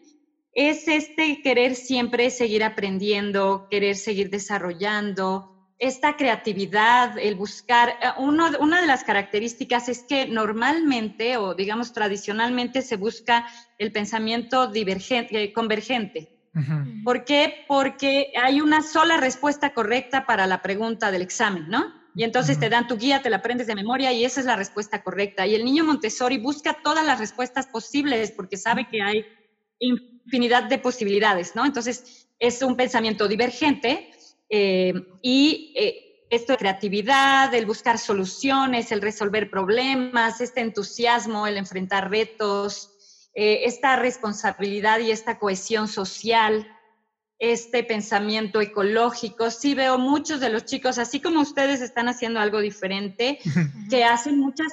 Es este querer siempre seguir aprendiendo, querer seguir desarrollando, esta creatividad, el buscar. Eh, uno, una de las características es que normalmente, o digamos tradicionalmente, se busca el pensamiento divergente, convergente. ¿Por qué? Porque hay una sola respuesta correcta para la pregunta del examen, ¿no? Y entonces te dan tu guía, te la aprendes de memoria y esa es la respuesta correcta. Y el niño Montessori busca todas las respuestas posibles porque sabe que hay infinidad de posibilidades, ¿no? Entonces es un pensamiento divergente eh, y eh, esto de creatividad, el buscar soluciones, el resolver problemas, este entusiasmo, el enfrentar retos, eh, esta responsabilidad y esta cohesión social, este pensamiento ecológico. Sí veo muchos de los chicos, así como ustedes están haciendo algo diferente, que hacen muchas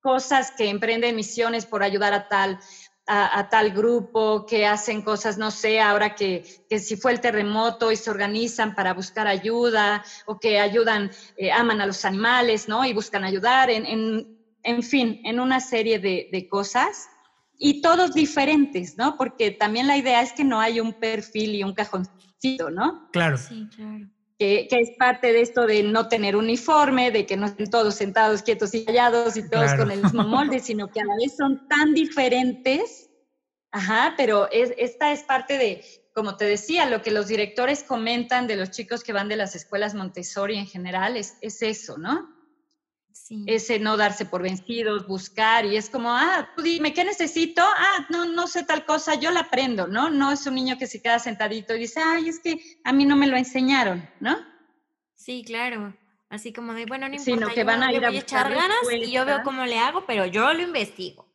cosas, que emprenden misiones por ayudar a tal, a, tal grupo, que hacen cosas, no sé, ahora que, si fue el terremoto y se organizan para buscar ayuda, o que ayudan, eh, aman a los animales, ¿no? Y buscan ayudar, en, en, fin, en una serie de, de cosas y todos diferentes, ¿no? Porque también la idea es que no haya un perfil y un cajoncito, ¿no? Claro. Sí, claro. Que, es parte de esto de no tener uniforme, de que no estén todos sentados quietos y callados y todos con el mismo molde, sino que a la vez son tan diferentes. Ajá, pero es, esta es parte de, como te decía, lo que los directores comentan de los chicos que van de las escuelas Montessori en general, es, es eso, ¿no? Ese no darse por vencidos, buscar, y es como, ah, tú dime, ¿qué necesito? Ah, no, no sé tal cosa, yo la aprendo, ¿no? No es un niño que se queda sentadito y dice, ay, es que a mí no me lo enseñaron, ¿no? Sí, claro. Así como de, bueno, no importa, Sino que van a ir a, echar ganas y yo veo cómo le hago, pero yo lo investigo.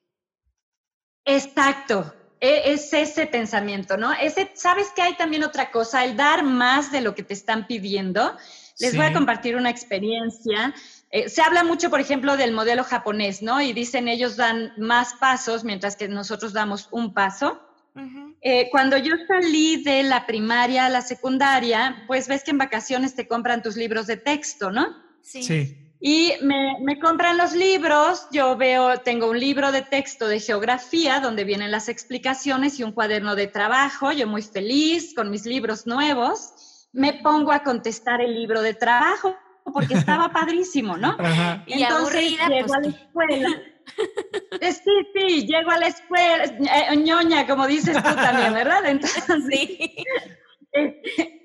Exacto, e, es ese pensamiento, ¿no? Ese, ¿sabes que hay también otra cosa? El dar más de lo que te están pidiendo. Les voy a compartir una experiencia. Eh, se habla mucho, por ejemplo, del modelo japonés, ¿no? Y dicen ellos dan más pasos mientras que nosotros damos un paso. Eh, cuando yo salí de la primaria a la secundaria, pues ves que en vacaciones te compran tus libros de texto, ¿no? Sí. Y me, me, compran los libros, yo veo, tengo un libro de texto de geografía donde vienen las explicaciones y un cuaderno de trabajo, yo muy feliz con mis libros nuevos, me pongo a contestar el libro de trabajo porque estaba padrísimo, ¿no? Y entonces llego a la escuela. Eh, sí, sí, llego a la escuela, eh, ñoña, como dices tú también, ¿verdad? Entonces, sí.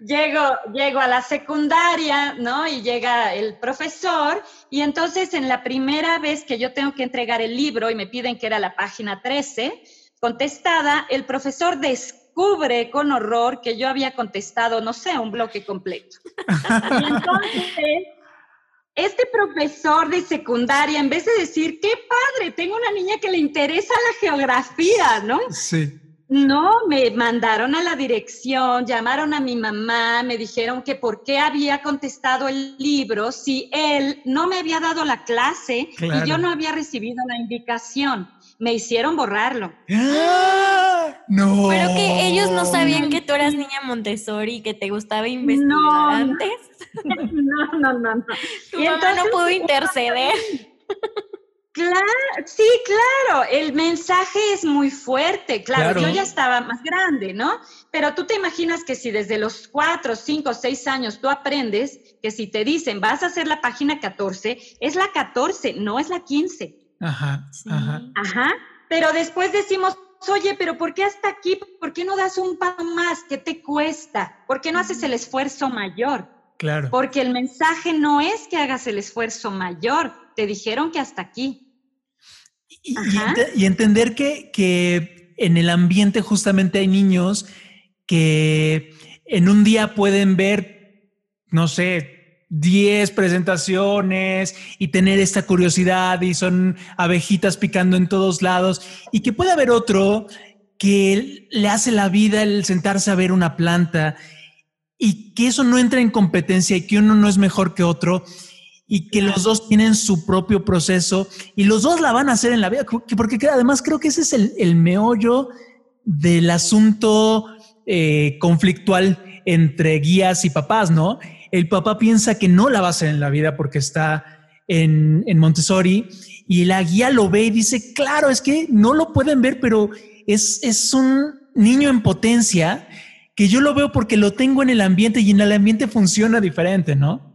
Llego, llego a la secundaria, ¿no? Y llega el profesor, y entonces en la primera vez que yo tengo que entregar el libro y me piden que era la página 13, contestada, el profesor descubre descubre con horror que yo había contestado, no sé, un bloque completo. Y entonces, este profesor de secundaria, en vez de decir, qué padre, tengo una niña que le interesa la geografía, ¿no? Sí. No, me mandaron a la dirección, llamaron a mi mamá, me dijeron que por qué había contestado el libro si él no me había dado la clase Claro. y yo no había recibido la indicación. Me hicieron borrarlo. ¡Ah! No. Pero que ellos no sabían que tú eras niña Montessori y que te gustaba investigar No, antes. No, no, no, no. Tu Y mamá no entonces, pudo interceder. Claro, sí, claro, el mensaje es muy fuerte, claro, Claro. yo ya estaba más grande, ¿no? Pero tú te imaginas que si desde los cuatro, cinco, seis años tú aprendes que si te dicen vas a hacer la página 14, es la 14, no es la 15. Ajá, Sí. ajá. Ajá, pero después decimos, oye, pero ¿por qué hasta aquí? ¿Por qué no das un paso más? ¿Qué te cuesta? ¿Por qué no haces el esfuerzo mayor? Claro. Porque el mensaje no es que hagas el esfuerzo mayor, te dijeron que hasta aquí. Y entender que, que en el ambiente justamente hay niños que en un día pueden ver, no sé, 10 presentaciones y tener esta curiosidad y son abejitas picando en todos lados y que puede haber otro que le hace la vida el sentarse a ver una planta y que eso no entra en competencia y que uno no es mejor que otro y que los dos tienen su propio proceso y los dos la van a hacer en la vida, que- porque además creo que ese es el, el meollo del asunto eh, conflictual entre guías y papás, ¿no? El papá piensa que no la va a hacer en la vida porque está en, en Montessori y la guía lo ve y dice, claro, es que no lo pueden ver, pero es, es un niño en potencia que yo lo veo porque lo tengo en el ambiente y en el ambiente funciona diferente, ¿no?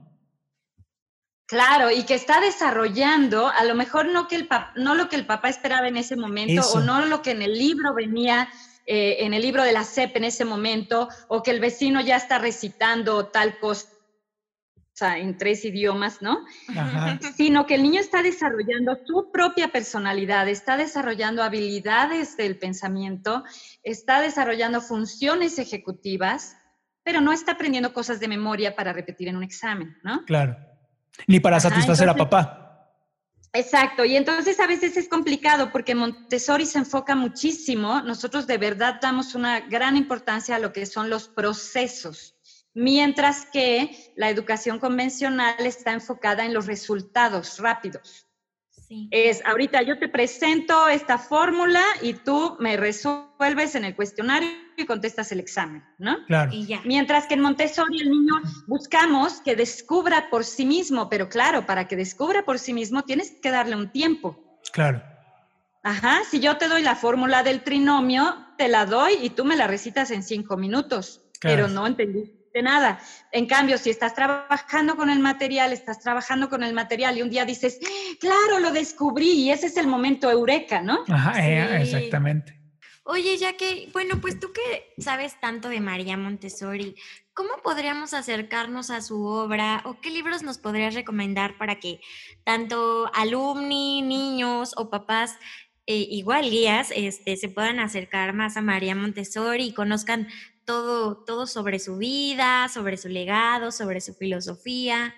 Claro, y que está desarrollando, a lo mejor no, que el pap- no lo que el papá esperaba en ese momento, Eso. o no lo que en el libro venía, eh, en el libro de la CEP en ese momento, o que el vecino ya está recitando tal cosa en tres idiomas, ¿no? Ajá. Sino que el niño está desarrollando su propia personalidad, está desarrollando habilidades del pensamiento, está desarrollando funciones ejecutivas, pero no está aprendiendo cosas de memoria para repetir en un examen, ¿no? Claro. Ni para Ajá, satisfacer a papá. Exacto, y entonces a veces es complicado porque Montessori se enfoca muchísimo, nosotros de verdad damos una gran importancia a lo que son los procesos, mientras que la educación convencional está enfocada en los resultados rápidos. Sí. Es, ahorita yo te presento esta fórmula y tú me resuelves en el cuestionario y contestas el examen, ¿no? Claro. Y ya. Mientras que en Montessori el niño buscamos que descubra por sí mismo, pero claro, para que descubra por sí mismo tienes que darle un tiempo. Claro. Ajá, si yo te doy la fórmula del trinomio, te la doy y tú me la recitas en cinco minutos, Claro. pero no entendiste nada. En cambio, si estás trabajando con el material, estás trabajando con el material y un día dices, claro, lo descubrí y ese es el momento eureka, ¿no? Ajá, eh, Sí. exactamente. Oye, ya que, bueno, pues tú que sabes tanto de María Montessori, ¿cómo podríamos acercarnos a su obra o qué libros nos podrías recomendar para que tanto alumni, niños o papás, eh, igual guías, este, se puedan acercar más a María Montessori y conozcan todo, todo sobre su vida, sobre su legado, sobre su filosofía?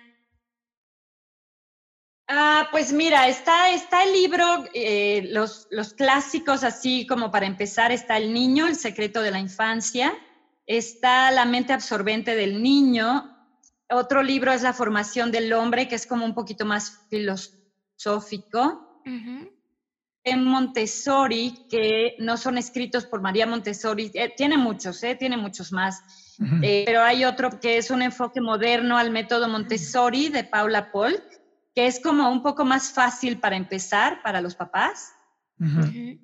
Ah, pues mira, está, está el libro, eh, los, los clásicos, así como para empezar, está El Niño, El Secreto de la Infancia, está La Mente Absorbente del Niño, otro libro es La Formación del Hombre, que es como un poquito más filosófico. En Montessori, que no son escritos por María Montessori, eh, tiene muchos, eh, tiene muchos más, eh, pero hay otro que es un enfoque moderno al método Montessori de Paula Polk, que es como un poco más fácil para empezar para los papás.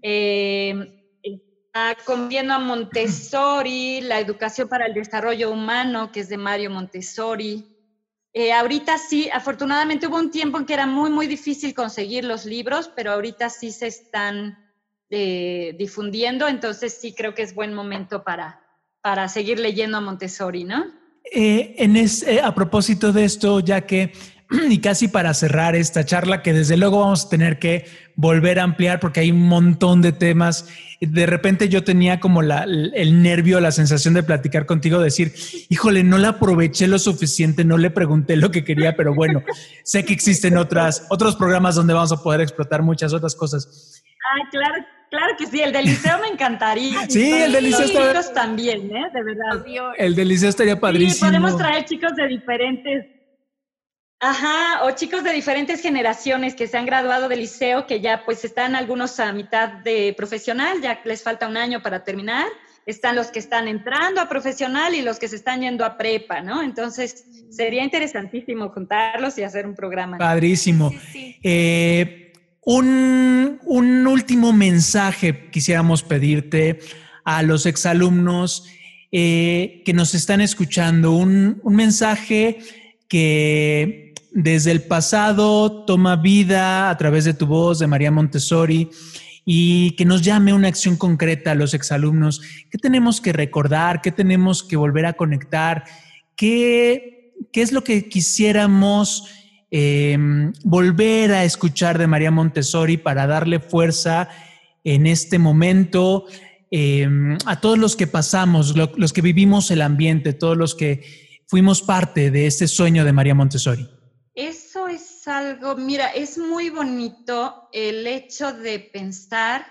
Eh, está conviendo a Montessori, la educación para el desarrollo humano, que es de Mario Montessori. Eh, ahorita sí, afortunadamente hubo un tiempo en que era muy, muy difícil conseguir los libros, pero ahorita sí se están eh, difundiendo, entonces sí creo que es buen momento para, para seguir leyendo a Montessori, ¿no? Eh, en a propósito de esto, ya que, y casi para cerrar esta charla, que desde luego vamos a tener que volver a ampliar porque hay un montón de temas. De repente yo tenía como la- el nervio, la sensación de platicar contigo, decir, híjole, no la aproveché lo suficiente, no le pregunté lo que quería, pero bueno, sé que existen otras, otros programas donde vamos a poder explotar muchas otras cosas. Ah, claro, Claro que sí, el del liceo me encantaría. Sí, el del liceo también, ¿eh? De verdad. El del liceo estaría Sí, padrísimo. podemos traer chicos de diferentes. Ajá, o chicos de diferentes generaciones que se han graduado del liceo, que ya pues están algunos a mitad de profesional, ya les falta un año para terminar. Están los que están entrando a profesional y los que se están yendo a prepa, ¿no? Entonces, sería interesantísimo juntarlos y hacer un programa. Padrísimo. Eh, un, un último mensaje quisiéramos pedirte a los exalumnos eh, que nos están escuchando, un, un mensaje que desde el pasado toma vida a través de tu voz, de María Montessori, y que nos llame una acción concreta a los exalumnos. ¿Qué tenemos que recordar? ¿Qué tenemos que volver a conectar? ¿Qué, qué es lo que quisiéramos eh, volver a escuchar de María Montessori para darle fuerza en este momento eh, a todos los que pasamos, lo- los que vivimos el ambiente, todos los que fuimos parte de este sueño de María Montessori? Eso es algo, mira, es muy bonito el hecho de pensar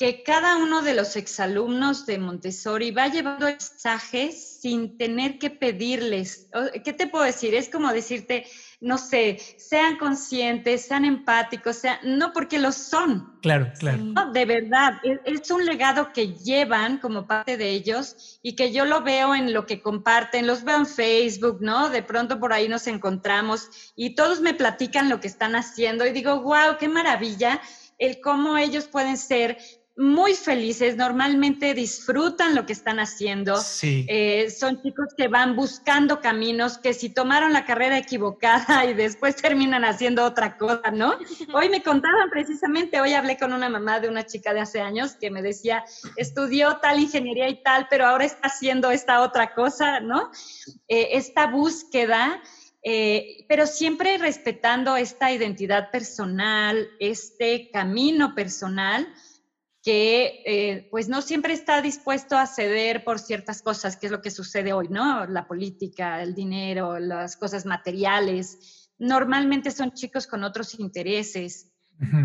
que cada uno de los exalumnos de Montessori va llevando mensajes sin tener que pedirles. ¿Qué te puedo decir? Es como decirte, no sé, sean conscientes, sean empáticos, sean, no porque lo son. Claro, claro. No, de verdad, es, es un legado que llevan como parte de ellos y que yo lo veo en lo que comparten, los veo en Facebook, ¿no? De pronto por ahí nos encontramos y todos me platican lo que están haciendo y digo, wow, qué maravilla el cómo ellos pueden ser muy felices, normalmente disfrutan lo que están haciendo. Sí. Eh, son chicos que van buscando caminos, que si tomaron la carrera equivocada y después terminan haciendo otra cosa, ¿no? Hoy me contaban precisamente, hoy hablé con una mamá de una chica de hace años que me decía, estudió tal ingeniería y tal, pero ahora está haciendo esta otra cosa, ¿no? Eh, esta búsqueda. eh, pero siempre respetando esta identidad personal, este camino personal, que eh, pues no siempre está dispuesto a ceder por ciertas cosas, que es lo que sucede hoy, ¿no? La política, el dinero, las cosas materiales. Normalmente son chicos con otros intereses.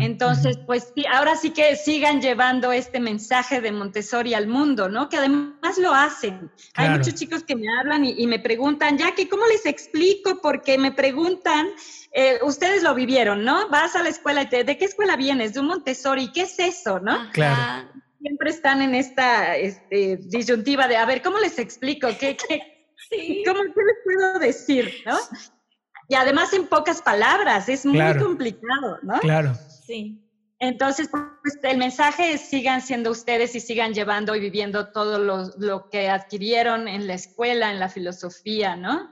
Entonces, pues sí, ahora sí que sigan llevando este mensaje de Montessori al mundo, ¿no? Que además lo hacen. Hay muchos chicos que me hablan y, y me preguntan, Jackie, ¿cómo les explico? Porque me preguntan, eh, ustedes lo vivieron, ¿no? Vas a la escuela y te, ¿de qué escuela vienes? De un Montessori, ¿qué es eso, no? Claro. Siempre están en esta este, disyuntiva de, a ver, ¿cómo les explico? ¿Qué, qué, ¿cómo, ¿Qué les puedo decir, no? Y además en pocas palabras, es muy Claro. complicado, ¿no? Claro. Sí. Entonces, pues el mensaje es sigan siendo ustedes y sigan llevando y viviendo todo lo, lo que adquirieron en la escuela, en la filosofía, ¿no?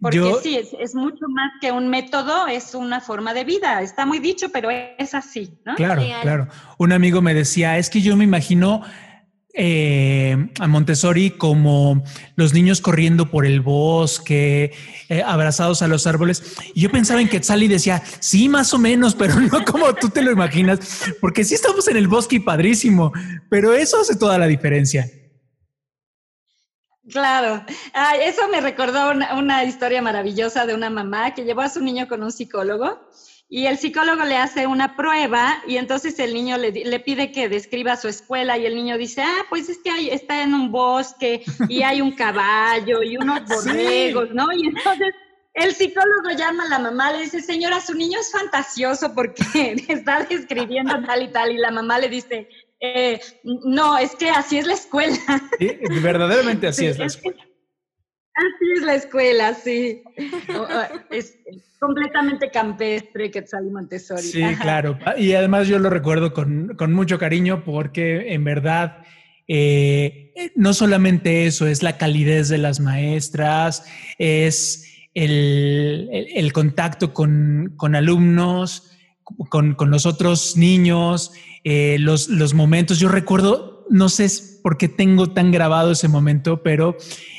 Porque Yo- sí, es, es mucho más que un método, es una forma de vida. Está muy dicho, pero es así, ¿no? Claro, claro. Un amigo me decía, es que yo me imagino eh, a Montessori como los niños corriendo por el bosque, eh, abrazados a los árboles. Y yo pensaba en Quetzal y decía, sí, más o menos, pero no como tú te lo imaginas, porque sí estamos en el bosque y padrísimo, pero eso hace toda la diferencia. Claro, Ah, eso me recordó una, una historia maravillosa de una mamá que llevó a su niño con un psicólogo y el psicólogo le hace una prueba y entonces el niño le, le pide que describa su escuela y el niño dice, ah, pues es que hay- está en un bosque y hay un caballo y unos borregos, ¿no? Y entonces el psicólogo llama a la mamá, le dice, señora, su niño es fantasioso porque está describiendo tal y tal y la mamá le dice, "Eh, no, es que así es la escuela. Sí, verdaderamente así Sí, es. la es que Así es la escuela, sí. O- Es completamente campestre Quetzal y Montessori. Sí, claro. Y además yo lo recuerdo con, con mucho cariño porque en verdad eh, no solamente eso, es la calidez de las maestras, es el, el- el contacto con, con alumnos, con, con los otros niños, eh, los, los momentos. Yo recuerdo, no sé por qué tengo tan grabado ese momento, pero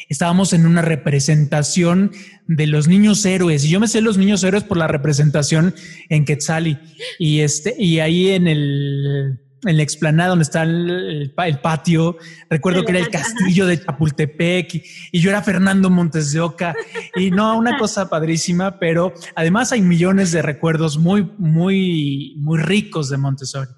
estábamos en una representación de los niños héroes. Y yo me sé los niños héroes por la representación en Quetzali. Y, este, y ahí en el, en la explanada donde está el, el pa- el patio, recuerdo que era el castillo de Chapultepec y, y yo era Fernando Montes de Oca. Y no, una cosa padrísima, pero además hay millones de recuerdos muy, muy, muy ricos de Montessori.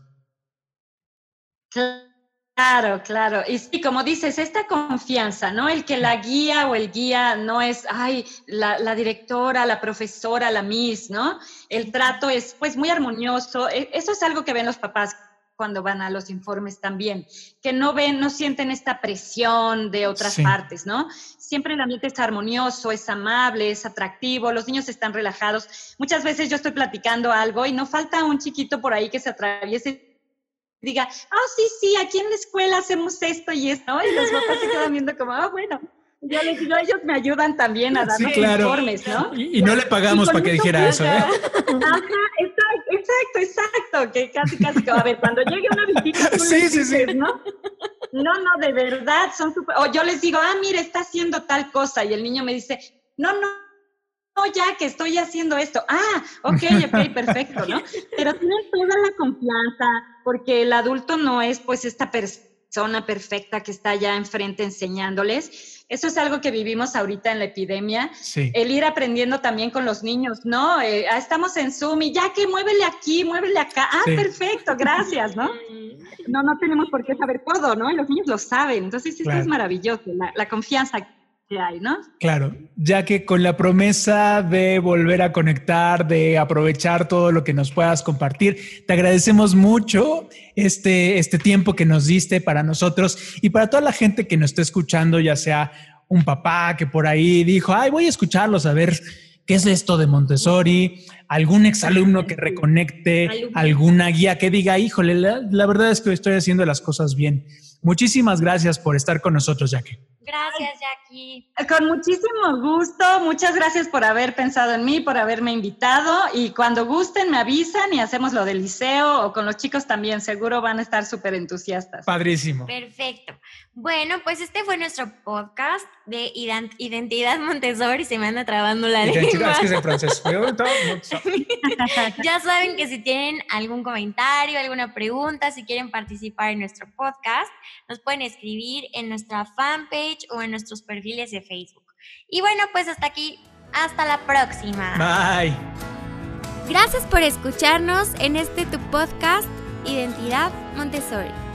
Claro, claro. Y sí, como dices, esta confianza, ¿no? El que la guía o el guía no es, ay, la, la, directora, la profesora, la miss, ¿no? El trato es pues muy armonioso. E, eso es algo que ven los papás cuando van a los informes también, que no ven, no sienten esta presión de otras partes, ¿no? Siempre el ambiente es armonioso, es amable, es atractivo, los niños están relajados. Muchas veces yo estoy platicando algo y no falta un chiquito por ahí que se atraviese diga, oh, sí, sí, aquí en la escuela hacemos esto y esto, y los papás se quedan viendo como, ah, bueno, yo les digo, ellos me ayudan también a dar informes, ¿no? Y, no le pagamos para que dijera eso, ¿eh? Ajá, exacto, exacto, exacto, que casi, casi, a ver, cuando llegue una visita, sí, sí, sí. ¿no? No, no, de verdad, son súper, o yo les digo, ah, mire, está haciendo tal cosa, y el niño me dice, no, no, ya que estoy haciendo esto. Ah, ok, ok, perfecto, ¿no? Pero tienen toda la confianza, porque el adulto no es pues esta persona perfecta que está allá enfrente enseñándoles. Eso es algo que vivimos ahorita en la epidemia. Sí. El ir aprendiendo también con los niños, ¿no? Eh, ah, estamos en Zoom y ya que muévele aquí, muévele acá. Ah, perfecto, gracias, ¿no? No, no tenemos por qué saber todo, ¿no? Y los niños lo saben. Entonces, esto es maravilloso, la, la confianza hay, ¿no? Claro, ya que con la promesa de volver a conectar, de aprovechar todo lo que nos puedas compartir, te agradecemos mucho este, este tiempo que nos diste para nosotros y para toda la gente que nos está escuchando, ya sea un papá que por ahí dijo, ay, voy a escucharlos a ver qué es esto de Montessori, algún exalumno que reconecte, alguna guía que diga, híjole, la, la verdad es que estoy haciendo las cosas bien. Muchísimas gracias por estar con nosotros, Jackie. Gracias, Jackie. Con muchísimo gusto. Muchas gracias por haber pensado en mí, por haberme invitado. Y cuando gusten, me avisan y hacemos lo del liceo o con los chicos también. Seguro van a estar súper entusiastas. Padrísimo. Perfecto. Bueno, pues este fue nuestro podcast de Identidad Montessori. Se me anda trabando la lengua. ya saben que si tienen algún comentario, alguna pregunta, si quieren participar en nuestro podcast, nos pueden escribir en nuestra fanpage o en nuestros perfiles de Facebook. Y bueno, pues hasta aquí, hasta la próxima. Bye. Gracias por escucharnos en este tu podcast Identidad Montessori.